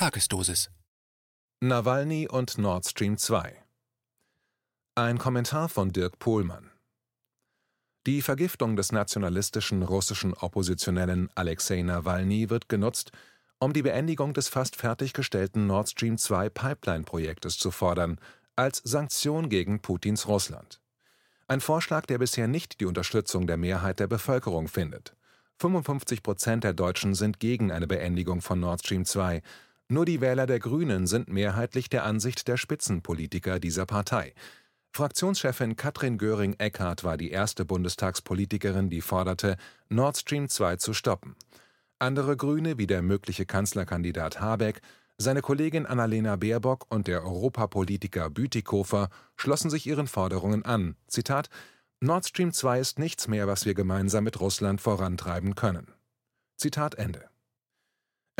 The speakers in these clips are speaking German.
Tagesdosis. Nawalny und Nord Stream 2 Ein Kommentar von Dirk Pohlmann Die Vergiftung des nationalistischen russischen Oppositionellen Alexei Nawalny wird genutzt, um die Beendigung des fast fertiggestellten Nord Stream 2 Pipeline-Projektes zu fordern, als Sanktion gegen Putins Russland. Ein Vorschlag, der bisher nicht die Unterstützung der Mehrheit der Bevölkerung findet. 55 Prozent der Deutschen sind gegen eine Beendigung von Nord Stream 2, nur die Wähler der Grünen sind mehrheitlich der Ansicht der Spitzenpolitiker dieser Partei. Fraktionschefin Katrin Göring-Eckardt war die erste Bundestagspolitikerin, die forderte, Nord Stream 2 zu stoppen. Andere Grüne, wie der mögliche Kanzlerkandidat Habeck, seine Kollegin Annalena Baerbock und der Europapolitiker Bütikofer schlossen sich ihren Forderungen an. Zitat: Nord Stream 2 ist nichts mehr, was wir gemeinsam mit Russland vorantreiben können. Zitat Ende.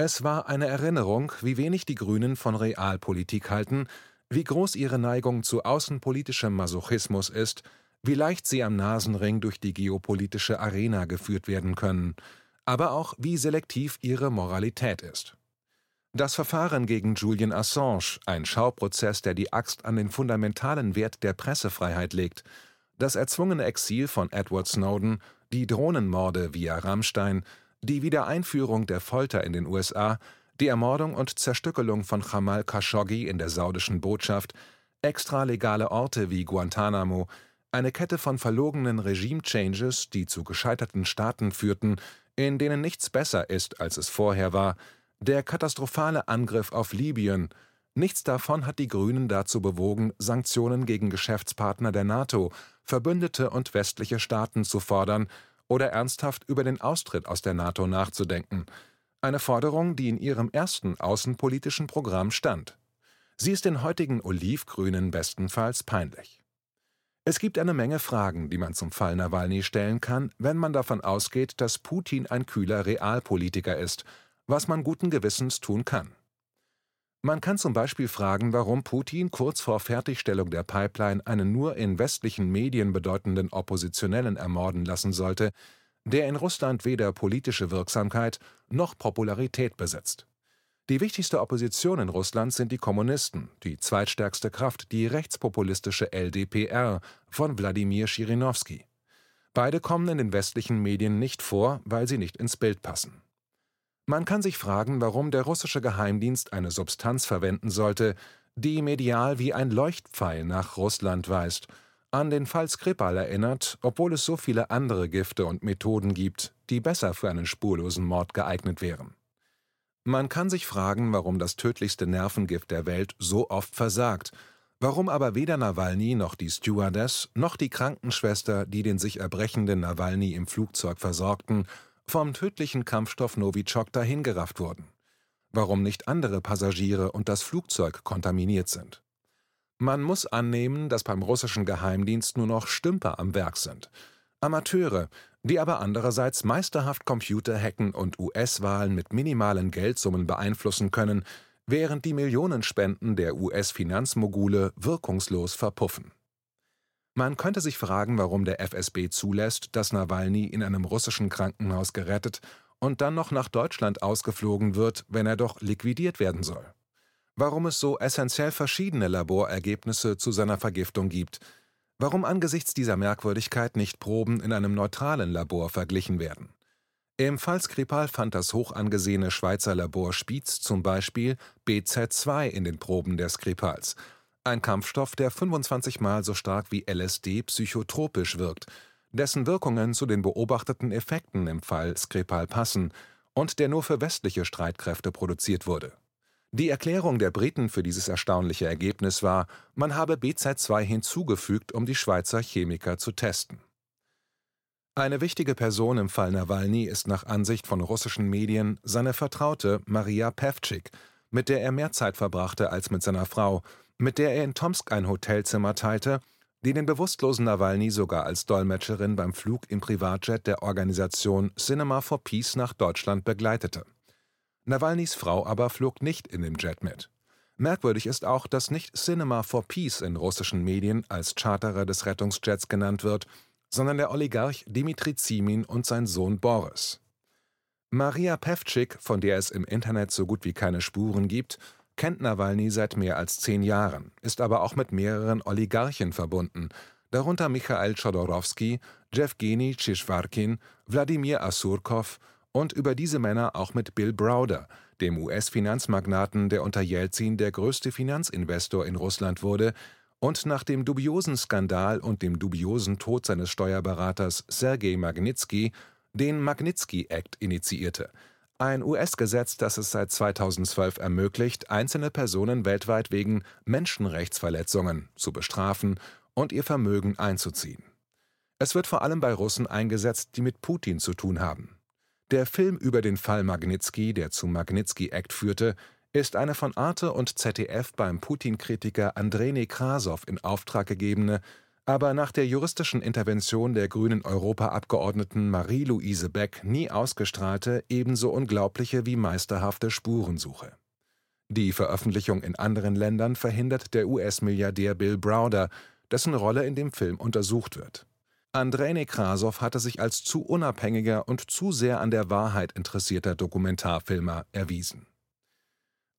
Es war eine Erinnerung, wie wenig die Grünen von Realpolitik halten, wie groß ihre Neigung zu außenpolitischem Masochismus ist, wie leicht sie am Nasenring durch die geopolitische Arena geführt werden können, aber auch wie selektiv ihre Moralität ist. Das Verfahren gegen Julian Assange, ein Schauprozess, der die Axt an den fundamentalen Wert der Pressefreiheit legt, das erzwungene Exil von Edward Snowden, die Drohnenmorde via Rammstein, die Wiedereinführung der Folter in den USA, die Ermordung und Zerstückelung von Jamal Khashoggi in der saudischen Botschaft, extralegale Orte wie Guantanamo, eine Kette von verlogenen Regime-Changes, die zu gescheiterten Staaten führten, in denen nichts besser ist, als es vorher war, der katastrophale Angriff auf Libyen, nichts davon hat die Grünen dazu bewogen, Sanktionen gegen Geschäftspartner der NATO, Verbündete und westliche Staaten zu fordern oder ernsthaft über den Austritt aus der NATO nachzudenken, eine Forderung, die in ihrem ersten außenpolitischen Programm stand. Sie ist den heutigen Olivgrünen bestenfalls peinlich. Es gibt eine Menge Fragen, die man zum Fall Nawalny stellen kann, wenn man davon ausgeht, dass Putin ein kühler Realpolitiker ist, was man guten Gewissens tun kann. Man kann zum Beispiel fragen, warum Putin kurz vor Fertigstellung der Pipeline einen nur in westlichen Medien bedeutenden Oppositionellen ermorden lassen sollte, der in Russland weder politische Wirksamkeit noch Popularität besitzt. Die wichtigste Opposition in Russland sind die Kommunisten, die zweitstärkste Kraft die rechtspopulistische LDPR von Wladimir Schirinowski. Beide kommen in den westlichen Medien nicht vor, weil sie nicht ins Bild passen. Man kann sich fragen, warum der russische Geheimdienst eine Substanz verwenden sollte, die medial wie ein Leuchtpfeil nach Russland weist, an den Fall Skripal erinnert, obwohl es so viele andere Gifte und Methoden gibt, die besser für einen spurlosen Mord geeignet wären. Man kann sich fragen, warum das tödlichste Nervengift der Welt so oft versagt, warum aber weder Nawalny noch die Stewardess noch die Krankenschwester, die den sich erbrechenden Nawalny im Flugzeug versorgten, vom tödlichen Kampfstoff Novichok dahingerafft wurden. Warum nicht andere Passagiere und das Flugzeug kontaminiert sind. Man muss annehmen, dass beim russischen Geheimdienst nur noch Stümper am Werk sind. Amateure, die aber andererseits meisterhaft Computer hacken und US-Wahlen mit minimalen Geldsummen beeinflussen können, während die Millionenspenden der US-Finanzmogule wirkungslos verpuffen. Man könnte sich fragen, warum der FSB zulässt, dass Nawalny in einem russischen Krankenhaus gerettet und dann noch nach Deutschland ausgeflogen wird, wenn er doch liquidiert werden soll. Warum es so essentiell verschiedene Laborergebnisse zu seiner Vergiftung gibt, warum angesichts dieser Merkwürdigkeit nicht Proben in einem neutralen Labor verglichen werden. Im Fall Skripal fand das hoch angesehene Schweizer Labor Spiez zum Beispiel BZ2 in den Proben der Skripals – ein Kampfstoff, der 25 Mal so stark wie LSD psychotropisch wirkt, dessen Wirkungen zu den beobachteten Effekten im Fall Skripal passen und der nur für westliche Streitkräfte produziert wurde. Die Erklärung der Briten für dieses erstaunliche Ergebnis war, man habe BZ2 hinzugefügt, um die Schweizer Chemiker zu testen. Eine wichtige Person im Fall Nawalny ist nach Ansicht von russischen Medien seine Vertraute Maria Pevcik, mit der er mehr Zeit verbrachte als mit seiner Frau mit der er in Tomsk ein Hotelzimmer teilte, die den bewusstlosen Nawalny sogar als Dolmetscherin beim Flug im Privatjet der Organisation Cinema for Peace nach Deutschland begleitete. Nawalnys Frau aber flog nicht in dem Jet mit. Merkwürdig ist auch, dass nicht Cinema for Peace in russischen Medien als Charterer des Rettungsjets genannt wird, sondern der Oligarch Dimitri Zimin und sein Sohn Boris. Maria Pevcik, von der es im Internet so gut wie keine Spuren gibt, kennt Nawalny seit mehr als zehn Jahren, ist aber auch mit mehreren Oligarchen verbunden, darunter Michail Chodorowski, Jewgeni Tschitschwarkin, Wladimir Asurkov und über diese Männer auch mit Bill Browder, dem US-Finanzmagnaten, der unter Jelzin der größte Finanzinvestor in Russland wurde und nach dem dubiosen Skandal und dem dubiosen Tod seines Steuerberaters Sergei Magnitsky den Magnitsky Act initiierte, ein US-Gesetz, das es seit 2012 ermöglicht, einzelne Personen weltweit wegen Menschenrechtsverletzungen zu bestrafen und ihr Vermögen einzuziehen. Es wird vor allem bei Russen eingesetzt, die mit Putin zu tun haben. Der Film über den Fall Magnitsky, der zum Magnitsky Act führte, ist eine von Arte und ZDF beim Putin-Kritiker Andrei Nekrasow in Auftrag gegebene, aber nach der juristischen Intervention der grünen Europaabgeordneten Marie-Louise Beck nie ausgestrahlte, ebenso unglaubliche wie meisterhafte Spurensuche. Die Veröffentlichung in anderen Ländern verhindert der US-Milliardär Bill Browder, dessen Rolle in dem Film untersucht wird. Andrei Nekrasow hatte sich als zu unabhängiger und zu sehr an der Wahrheit interessierter Dokumentarfilmer erwiesen.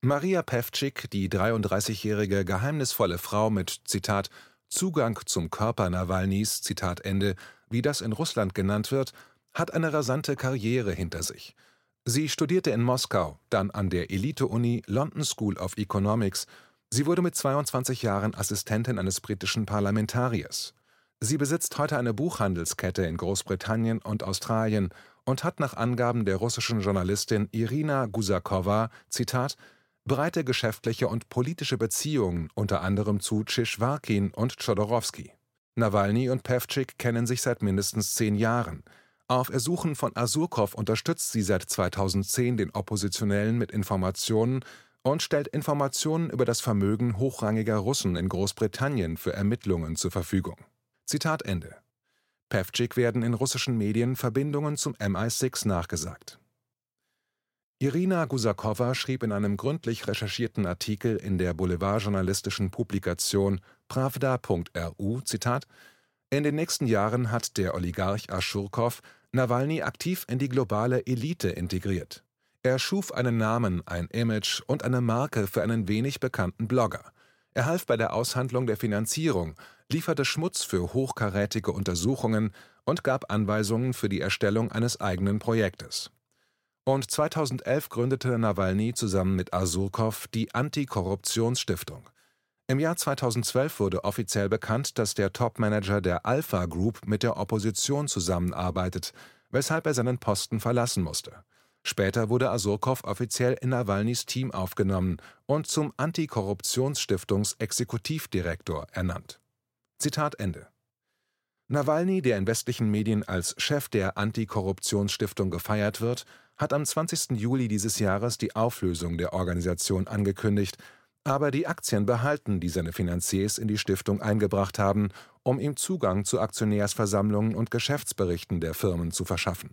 Maria Pevcik, die 33-jährige geheimnisvolle Frau mit Zitat Zugang zum Körper Nawalnys, Zitat Ende, wie das in Russland genannt wird, hat eine rasante Karriere hinter sich. Sie studierte in Moskau, dann an der Elite-Uni London School of Economics. Sie wurde mit 22 Jahren Assistentin eines britischen Parlamentariers. Sie besitzt heute eine Buchhandelskette in Großbritannien und Australien und hat nach Angaben der russischen Journalistin Irina Gusakowa, Zitat, breite geschäftliche und politische Beziehungen unter anderem zu Tschitschwarkin und Chodorowski. Nawalny und Pevcik kennen sich seit mindestens zehn Jahren. Auf Ersuchen von Asurkow unterstützt sie seit 2010 den Oppositionellen mit Informationen und stellt Informationen über das Vermögen hochrangiger Russen in Großbritannien für Ermittlungen zur Verfügung Zitat Ende. Pevcik werden in russischen Medien Verbindungen zum MI6 nachgesagt. Irina Gusakowa schrieb in einem gründlich recherchierten Artikel in der boulevardjournalistischen Publikation Pravda.ru, Zitat, in den nächsten Jahren hat der Oligarch Aschurkow Nawalny aktiv in die globale Elite integriert. Er schuf einen Namen, ein Image und eine Marke für einen wenig bekannten Blogger. Er half bei der Aushandlung der Finanzierung, lieferte Schmutz für hochkarätige Untersuchungen und gab Anweisungen für die Erstellung eines eigenen Projektes. Und 2011 gründete Nawalny zusammen mit Asurkow die Antikorruptionsstiftung. Im Jahr 2012 wurde offiziell bekannt, dass der Topmanager der Alpha Group mit der Opposition zusammenarbeitet, weshalb er seinen Posten verlassen musste. Später wurde Asurkow offiziell in Nawalnys Team aufgenommen und zum Antikorruptionsstiftungs-Exekutivdirektor ernannt Zitat Ende. Nawalny, der in westlichen Medien als Chef der Antikorruptionsstiftung gefeiert wird, hat am 20. Juli dieses Jahres die Auflösung der Organisation angekündigt, aber die Aktien behalten, die seine Finanziers in die Stiftung eingebracht haben, um ihm Zugang zu Aktionärsversammlungen und Geschäftsberichten der Firmen zu verschaffen.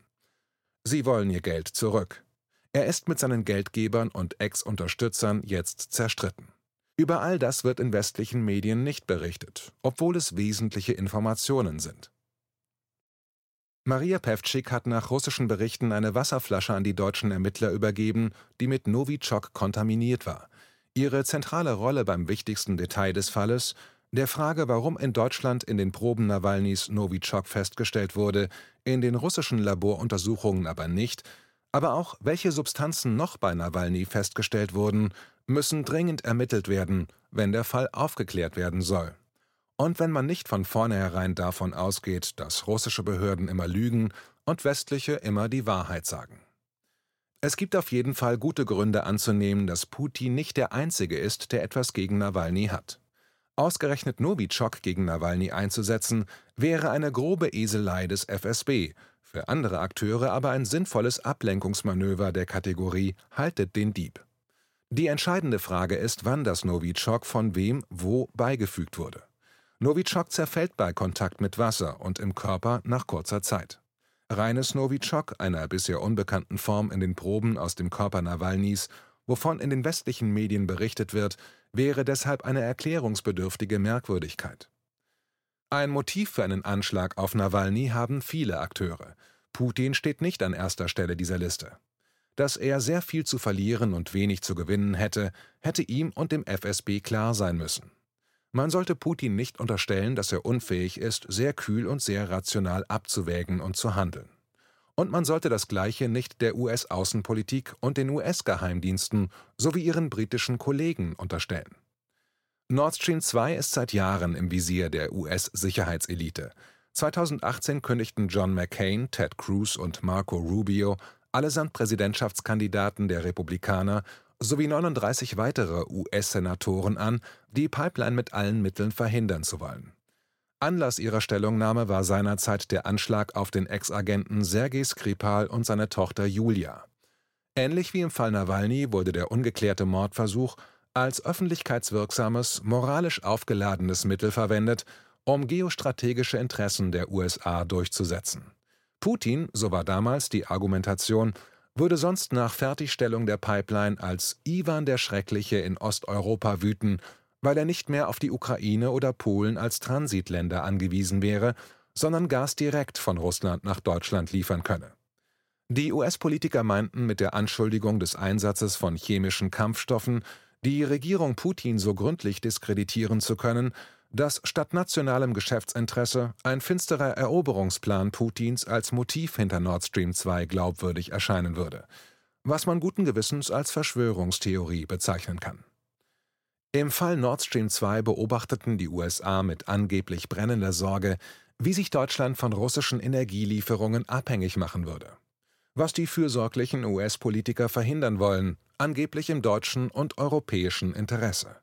Sie wollen ihr Geld zurück. Er ist mit seinen Geldgebern und Ex-Unterstützern jetzt zerstritten. Über all das wird in westlichen Medien nicht berichtet, obwohl es wesentliche Informationen sind. Maria Pevcik hat nach russischen Berichten eine Wasserflasche an die deutschen Ermittler übergeben, die mit Novichok kontaminiert war. Ihre zentrale Rolle beim wichtigsten Detail des Falles, der Frage, warum in Deutschland in den Proben Nawalnys Novichok festgestellt wurde, in den russischen Laboruntersuchungen aber nicht, aber auch welche Substanzen noch bei Nawalny festgestellt wurden, müssen dringend ermittelt werden, wenn der Fall aufgeklärt werden soll. Und wenn man nicht von vornherein davon ausgeht, dass russische Behörden immer lügen und westliche immer die Wahrheit sagen. Es gibt auf jeden Fall gute Gründe anzunehmen, dass Putin nicht der Einzige ist, der etwas gegen Nawalny hat. Ausgerechnet Novichok gegen Nawalny einzusetzen, wäre eine grobe Eselei des FSB, für andere Akteure aber ein sinnvolles Ablenkungsmanöver der Kategorie Haltet den Dieb. Die entscheidende Frage ist, wann das Novichok von wem wo beigefügt wurde. Novichok zerfällt bei Kontakt mit Wasser und im Körper nach kurzer Zeit. Reines Novichok, einer bisher unbekannten Form in den Proben aus dem Körper Nawalnys, wovon in den westlichen Medien berichtet wird, wäre deshalb eine erklärungsbedürftige Merkwürdigkeit. Ein Motiv für einen Anschlag auf Nawalny haben viele Akteure. Putin steht nicht an erster Stelle dieser Liste. dass er sehr viel zu verlieren und wenig zu gewinnen hätte, hätte ihm und dem FSB klar sein müssen. Man sollte Putin nicht unterstellen, dass er unfähig ist, sehr kühl und sehr rational abzuwägen und zu handeln. Und man sollte das Gleiche nicht der US-Außenpolitik und den US-Geheimdiensten sowie ihren britischen Kollegen unterstellen. Nord Stream 2 ist seit Jahren im Visier der US-Sicherheitselite. 2018 kündigten John McCain, Ted Cruz und Marco Rubio, allesamt Präsidentschaftskandidaten der Republikaner, sowie 39 weitere US-Senatoren an, die Pipeline mit allen Mitteln verhindern zu wollen. Anlass ihrer Stellungnahme war seinerzeit der Anschlag auf den Ex-Agenten Sergei Skripal und seine Tochter Julia. Ähnlich wie im Fall Nawalny wurde der ungeklärte Mordversuch als öffentlichkeitswirksames, moralisch aufgeladenes Mittel verwendet, um geostrategische Interessen der USA durchzusetzen. Putin, so war damals die Argumentation, würde sonst nach Fertigstellung der Pipeline als Iwan der Schreckliche in Osteuropa wüten, weil er nicht mehr auf die Ukraine oder Polen als Transitländer angewiesen wäre, sondern Gas direkt von Russland nach Deutschland liefern könne. Die US-Politiker meinten mit der Anschuldigung des Einsatzes von chemischen Kampfstoffen, die Regierung Putin so gründlich diskreditieren zu können, dass statt nationalem Geschäftsinteresse ein finsterer Eroberungsplan Putins als Motiv hinter Nord Stream 2 glaubwürdig erscheinen würde, was man guten Gewissens als Verschwörungstheorie bezeichnen kann. Im Fall Nord Stream 2 beobachteten die USA mit angeblich brennender Sorge, wie sich Deutschland von russischen Energielieferungen abhängig machen würde. Was die fürsorglichen US-Politiker verhindern wollen, angeblich im deutschen und europäischen Interesse.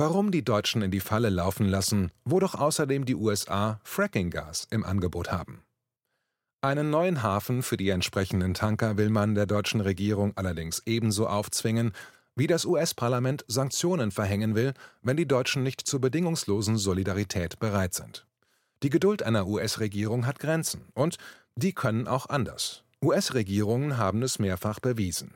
Warum die Deutschen in die Falle laufen lassen, wo doch außerdem die USA Frackinggas im Angebot haben. Einen neuen Hafen für die entsprechenden Tanker will man der deutschen Regierung allerdings ebenso aufzwingen, wie das US-Parlament Sanktionen verhängen will, wenn die Deutschen nicht zur bedingungslosen Solidarität bereit sind. Die Geduld einer US-Regierung hat Grenzen und die können auch anders. US-Regierungen haben es mehrfach bewiesen.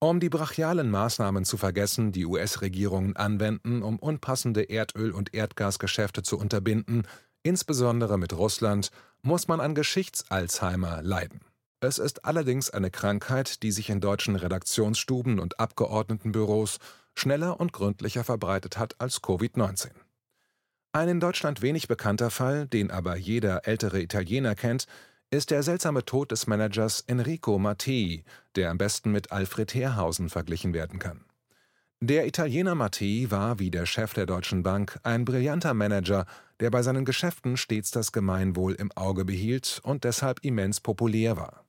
Um die brachialen Maßnahmen zu vergessen, die US-Regierungen anwenden, um unpassende Erdöl- und Erdgasgeschäfte zu unterbinden, insbesondere mit Russland, muss man an Geschichts-Alzheimer leiden. Es ist allerdings eine Krankheit, die sich in deutschen Redaktionsstuben und Abgeordnetenbüros schneller und gründlicher verbreitet hat als Covid-19. Ein in Deutschland wenig bekannter Fall, den aber jeder ältere Italiener kennt, ist der seltsame Tod des Managers Enrico Mattei, der am besten mit Alfred Herrhausen verglichen werden kann. Der Italiener Mattei war wie der Chef der Deutschen Bank ein brillanter Manager, der bei seinen Geschäften stets das Gemeinwohl im Auge behielt und deshalb immens populär war.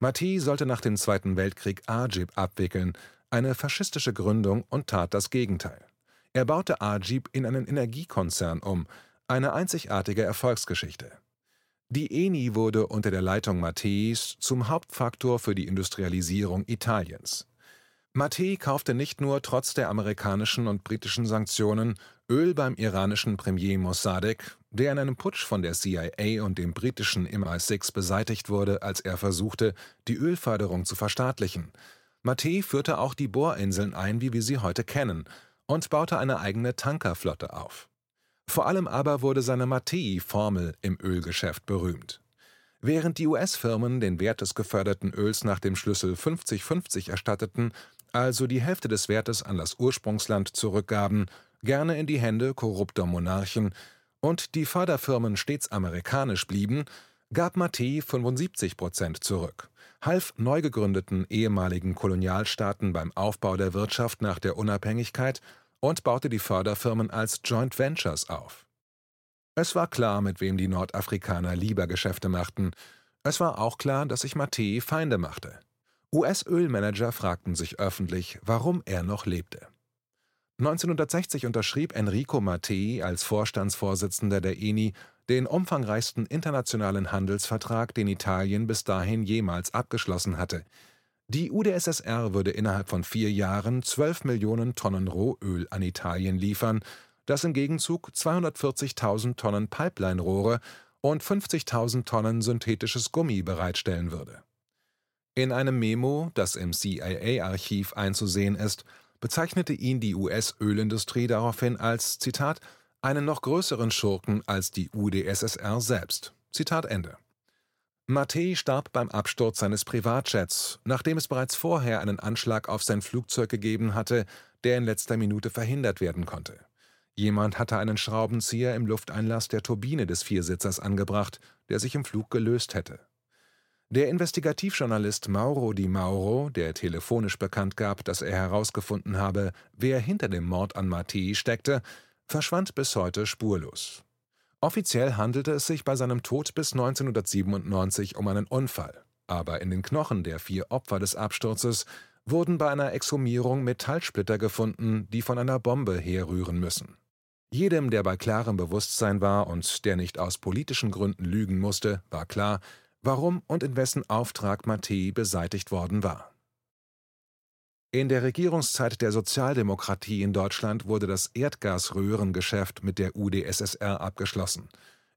Mattei sollte nach dem Zweiten Weltkrieg Agip abwickeln, eine faschistische Gründung, und tat das Gegenteil. Er baute Agip in einen Energiekonzern um, eine einzigartige Erfolgsgeschichte. Die ENI wurde unter der Leitung Matteis zum Hauptfaktor für die Industrialisierung Italiens. Mattei kaufte nicht nur trotz der amerikanischen und britischen Sanktionen Öl beim iranischen Premier Mossadegh, der in einem Putsch von der CIA und dem britischen MI6 beseitigt wurde, als er versuchte, die Ölförderung zu verstaatlichen. Mattei führte auch die Bohrinseln ein, wie wir sie heute kennen, und baute eine eigene Tankerflotte auf. Vor allem aber wurde seine Mattei-Formel im Ölgeschäft berühmt. Während die US-Firmen den Wert des geförderten Öls nach dem Schlüssel 50-50 erstatteten, also die Hälfte des Wertes an das Ursprungsland zurückgaben, gerne in die Hände korrupter Monarchen, und die Förderfirmen stets amerikanisch blieben, gab Mattei 75 Prozent zurück, half neu gegründeten ehemaligen Kolonialstaaten beim Aufbau der Wirtschaft nach der Unabhängigkeit und baute die Förderfirmen als Joint Ventures auf. Es war klar, mit wem die Nordafrikaner lieber Geschäfte machten. Es war auch klar, dass sich Mattei Feinde machte. US-Ölmanager fragten sich öffentlich, warum er noch lebte. 1960 unterschrieb Enrico Mattei als Vorstandsvorsitzender der ENI den umfangreichsten internationalen Handelsvertrag, den Italien bis dahin jemals abgeschlossen hatte, die UdSSR würde innerhalb von vier Jahren 12 Millionen Tonnen Rohöl an Italien liefern, das im Gegenzug 240.000 Tonnen Pipeline-Rohre und 50.000 Tonnen synthetisches Gummi bereitstellen würde. In einem Memo, das im CIA-Archiv einzusehen ist, bezeichnete ihn die US-Ölindustrie daraufhin als Zitat einen noch größeren Schurken als die UdSSR selbst. Zitat Ende. Matej starb beim Absturz seines Privatjets, nachdem es bereits vorher einen Anschlag auf sein Flugzeug gegeben hatte, der in letzter Minute verhindert werden konnte. Jemand hatte einen Schraubenzieher im Lufteinlass der Turbine des Viersitzers angebracht, der sich im Flug gelöst hätte. Der Investigativjournalist Mauro Di Mauro, der telefonisch bekannt gab, dass er herausgefunden habe, wer hinter dem Mord an Mattei steckte, verschwand bis heute spurlos. Offiziell handelte es sich bei seinem Tod bis 1997 um einen Unfall, aber in den Knochen der vier Opfer des Absturzes wurden bei einer Exhumierung Metallsplitter gefunden, die von einer Bombe herrühren müssen. Jedem, der bei klarem Bewusstsein war und der nicht aus politischen Gründen lügen musste, war klar, warum und in wessen Auftrag Mattei beseitigt worden war. In der Regierungszeit der Sozialdemokratie in Deutschland wurde das Erdgasröhrengeschäft mit der UdSSR abgeschlossen.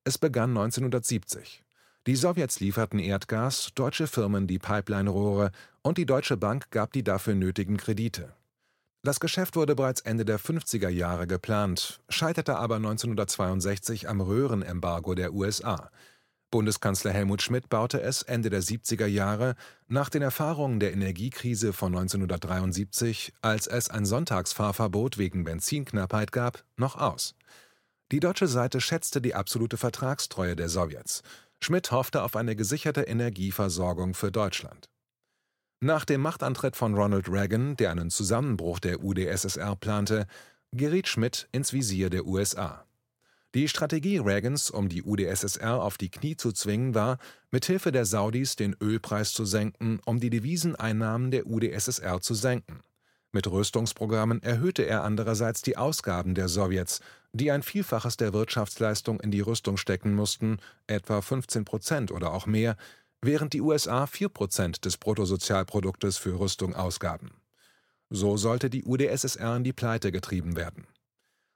Es begann 1970. Die Sowjets lieferten Erdgas, deutsche Firmen die Pipeline-Rohre und die Deutsche Bank gab die dafür nötigen Kredite. Das Geschäft wurde bereits Ende der 50er Jahre geplant, scheiterte aber 1962 am Röhrenembargo der USA. Bundeskanzler Helmut Schmidt baute es Ende der 70er Jahre nach den Erfahrungen der Energiekrise von 1973, als es ein Sonntagsfahrverbot wegen Benzinknappheit gab, noch aus. Die deutsche Seite schätzte die absolute Vertragstreue der Sowjets. Schmidt hoffte auf eine gesicherte Energieversorgung für Deutschland. Nach dem Machtantritt von Ronald Reagan, der einen Zusammenbruch der UdSSR plante, geriet Schmidt ins Visier der USA. Die Strategie Reagans, um die UdSSR auf die Knie zu zwingen, war, mithilfe der Saudis den Ölpreis zu senken, um die Deviseneinnahmen der UdSSR zu senken. Mit Rüstungsprogrammen erhöhte er andererseits die Ausgaben der Sowjets, die ein Vielfaches der Wirtschaftsleistung in die Rüstung stecken mussten, etwa 15 Prozent oder auch mehr, während die USA 4 Prozent des Bruttosozialproduktes für Rüstung ausgaben. So sollte die UdSSR in die Pleite getrieben werden.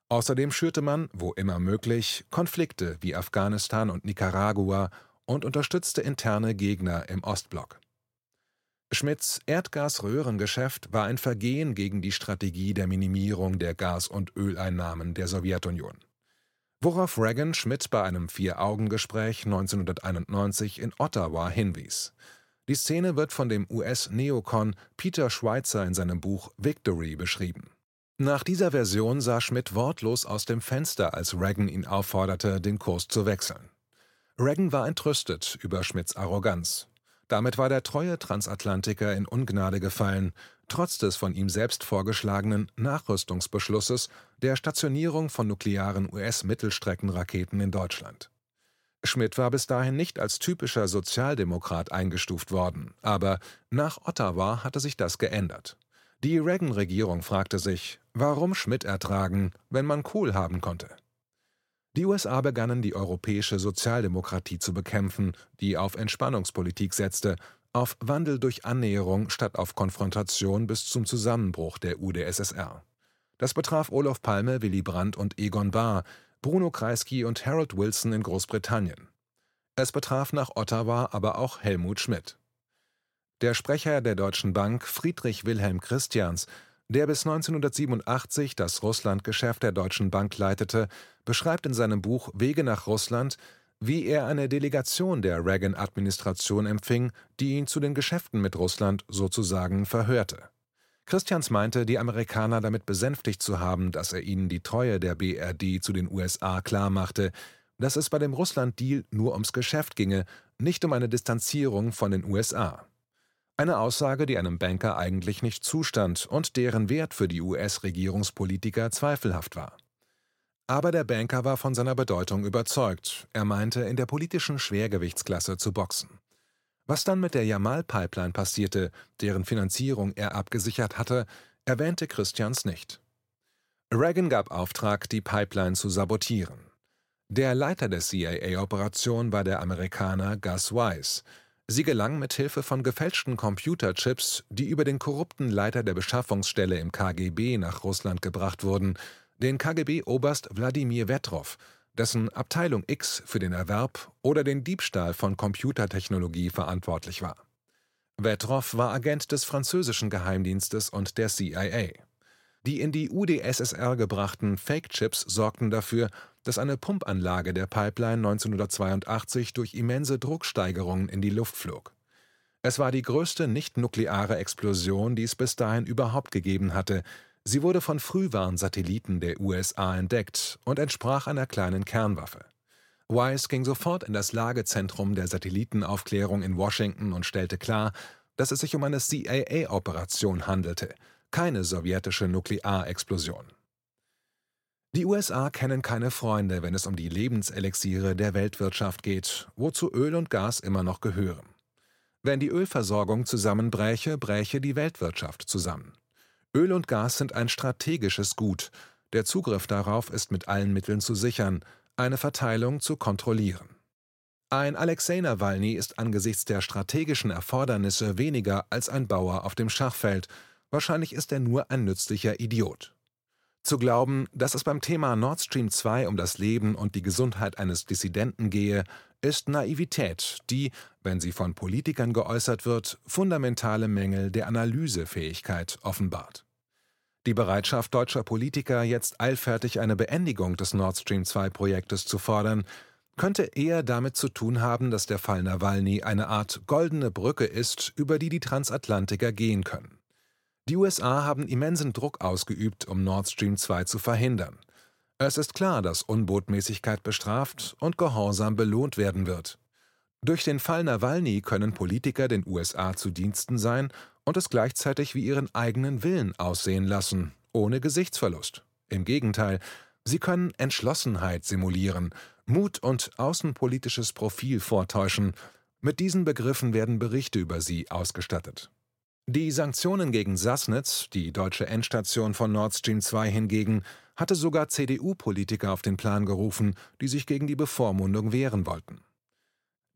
Außerdem schürte man, wo immer möglich, Konflikte wie Afghanistan und Nicaragua und unterstützte interne Gegner im Ostblock. Schmidts Erdgasröhrengeschäft war ein Vergehen gegen die Strategie der Minimierung der Gas- und Öleinnahmen der Sowjetunion. Worauf Reagan Schmidt bei einem Vier-Augen-Gespräch 1991 in Ottawa hinwies. Die Szene wird von dem US-Neokon Peter Schweitzer in seinem Buch Victory beschrieben. Nach dieser Version sah Schmidt wortlos aus dem Fenster, als Reagan ihn aufforderte, den Kurs zu wechseln. Reagan war entrüstet über Schmidts Arroganz. Damit war der treue Transatlantiker in Ungnade gefallen, trotz des von ihm selbst vorgeschlagenen Nachrüstungsbeschlusses der Stationierung von nuklearen US-Mittelstreckenraketen in Deutschland. Schmidt war bis dahin nicht als typischer Sozialdemokrat eingestuft worden, aber nach Ottawa hatte sich das geändert. Die Reagan-Regierung fragte sich, warum Schmidt ertragen, wenn man Kohl haben konnte. Die USA begannen die europäische Sozialdemokratie zu bekämpfen, die auf Entspannungspolitik setzte, auf Wandel durch Annäherung statt auf Konfrontation bis zum Zusammenbruch der UdSSR. Das betraf Olof Palme, Willy Brandt und Egon Bahr, Bruno Kreisky und Harold Wilson in Großbritannien. Es betraf nach Ottawa aber auch Helmut Schmidt. Der Sprecher der Deutschen Bank, Friedrich Wilhelm Christians, der bis 1987 das Russlandgeschäft der Deutschen Bank leitete, beschreibt in seinem Buch Wege nach Russland, wie er eine Delegation der Reagan-Administration empfing, die ihn zu den Geschäften mit Russland sozusagen verhörte. Christians meinte, die Amerikaner damit besänftigt zu haben, dass er ihnen die Treue der BRD zu den USA klarmachte, dass es bei dem Russland-Deal nur ums Geschäft ginge, nicht um eine Distanzierung von den USA. Eine Aussage, die einem Banker eigentlich nicht zustand und deren Wert für die US-Regierungspolitiker zweifelhaft war. Aber der Banker war von seiner Bedeutung überzeugt. Er meinte, in der politischen Schwergewichtsklasse zu boxen. Was dann mit der Jamal-Pipeline passierte, deren Finanzierung er abgesichert hatte, erwähnte Christians nicht. Reagan gab Auftrag, die Pipeline zu sabotieren. Der Leiter der CIA-Operation war der Amerikaner Gus Weiss, Sie gelang mit Hilfe von gefälschten Computerchips, die über den korrupten Leiter der Beschaffungsstelle im KGB nach Russland gebracht wurden, den KGB-Oberst Wladimir Vetrov, dessen Abteilung X für den Erwerb oder den Diebstahl von Computertechnologie verantwortlich war. Vetrov war Agent des französischen Geheimdienstes und der CIA. Die in die UdSSR gebrachten Fake-Chips sorgten dafür, dass eine Pumpanlage der Pipeline 1982 durch immense Drucksteigerungen in die Luft flog. Es war die größte nicht-nukleare Explosion, die es bis dahin überhaupt gegeben hatte. Sie wurde von Frühwarnsatelliten der USA entdeckt und entsprach einer kleinen Kernwaffe. Wise ging sofort in das Lagezentrum der Satellitenaufklärung in Washington und stellte klar, dass es sich um eine CIA-Operation handelte, keine sowjetische Nuklearexplosion. Die USA kennen keine Freunde, wenn es um die Lebenselixiere der Weltwirtschaft geht, wozu Öl und Gas immer noch gehören. Wenn die Ölversorgung zusammenbräche, bräche die Weltwirtschaft zusammen. Öl und Gas sind ein strategisches Gut, der Zugriff darauf ist mit allen Mitteln zu sichern, eine Verteilung zu kontrollieren. Ein Alexei Nawalny ist angesichts der strategischen Erfordernisse weniger als ein Bauer auf dem Schachfeld, wahrscheinlich ist er nur ein nützlicher Idiot. Zu glauben, dass es beim Thema Nord Stream 2 um das Leben und die Gesundheit eines Dissidenten gehe, ist Naivität, die, wenn sie von Politikern geäußert wird, fundamentale Mängel der Analysefähigkeit offenbart. Die Bereitschaft deutscher Politiker, jetzt eilfertig eine Beendigung des Nord Stream 2 Projektes zu fordern, könnte eher damit zu tun haben, dass der Fall Nawalny eine Art goldene Brücke ist, über die die Transatlantiker gehen können. Die USA haben immensen Druck ausgeübt, um Nord Stream 2 zu verhindern. Es ist klar, dass Unbotmäßigkeit bestraft und Gehorsam belohnt werden wird. Durch den Fall Nawalny können Politiker den USA zu Diensten sein und es gleichzeitig wie ihren eigenen Willen aussehen lassen, ohne Gesichtsverlust. Im Gegenteil, sie können Entschlossenheit simulieren, Mut und außenpolitisches Profil vortäuschen. Mit diesen Begriffen werden Berichte über sie ausgestattet. Die Sanktionen gegen Sassnitz, die deutsche Endstation von Nord Stream 2 hingegen, hatte sogar CDU-Politiker auf den Plan gerufen, die sich gegen die Bevormundung wehren wollten.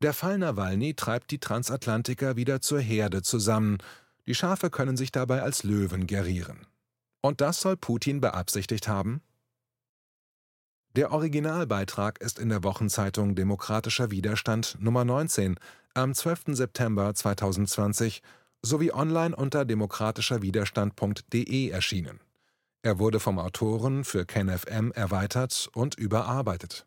Der Fall Nawalny treibt die Transatlantiker wieder zur Herde zusammen, die Schafe können sich dabei als Löwen gerieren. Und das soll Putin beabsichtigt haben? Der Originalbeitrag ist in der Wochenzeitung Demokratischer Widerstand Nummer 19 am 12. September 2020 sowie online unter demokratischerwiderstand.de erschienen. Er wurde vom Autoren für KenFM erweitert und überarbeitet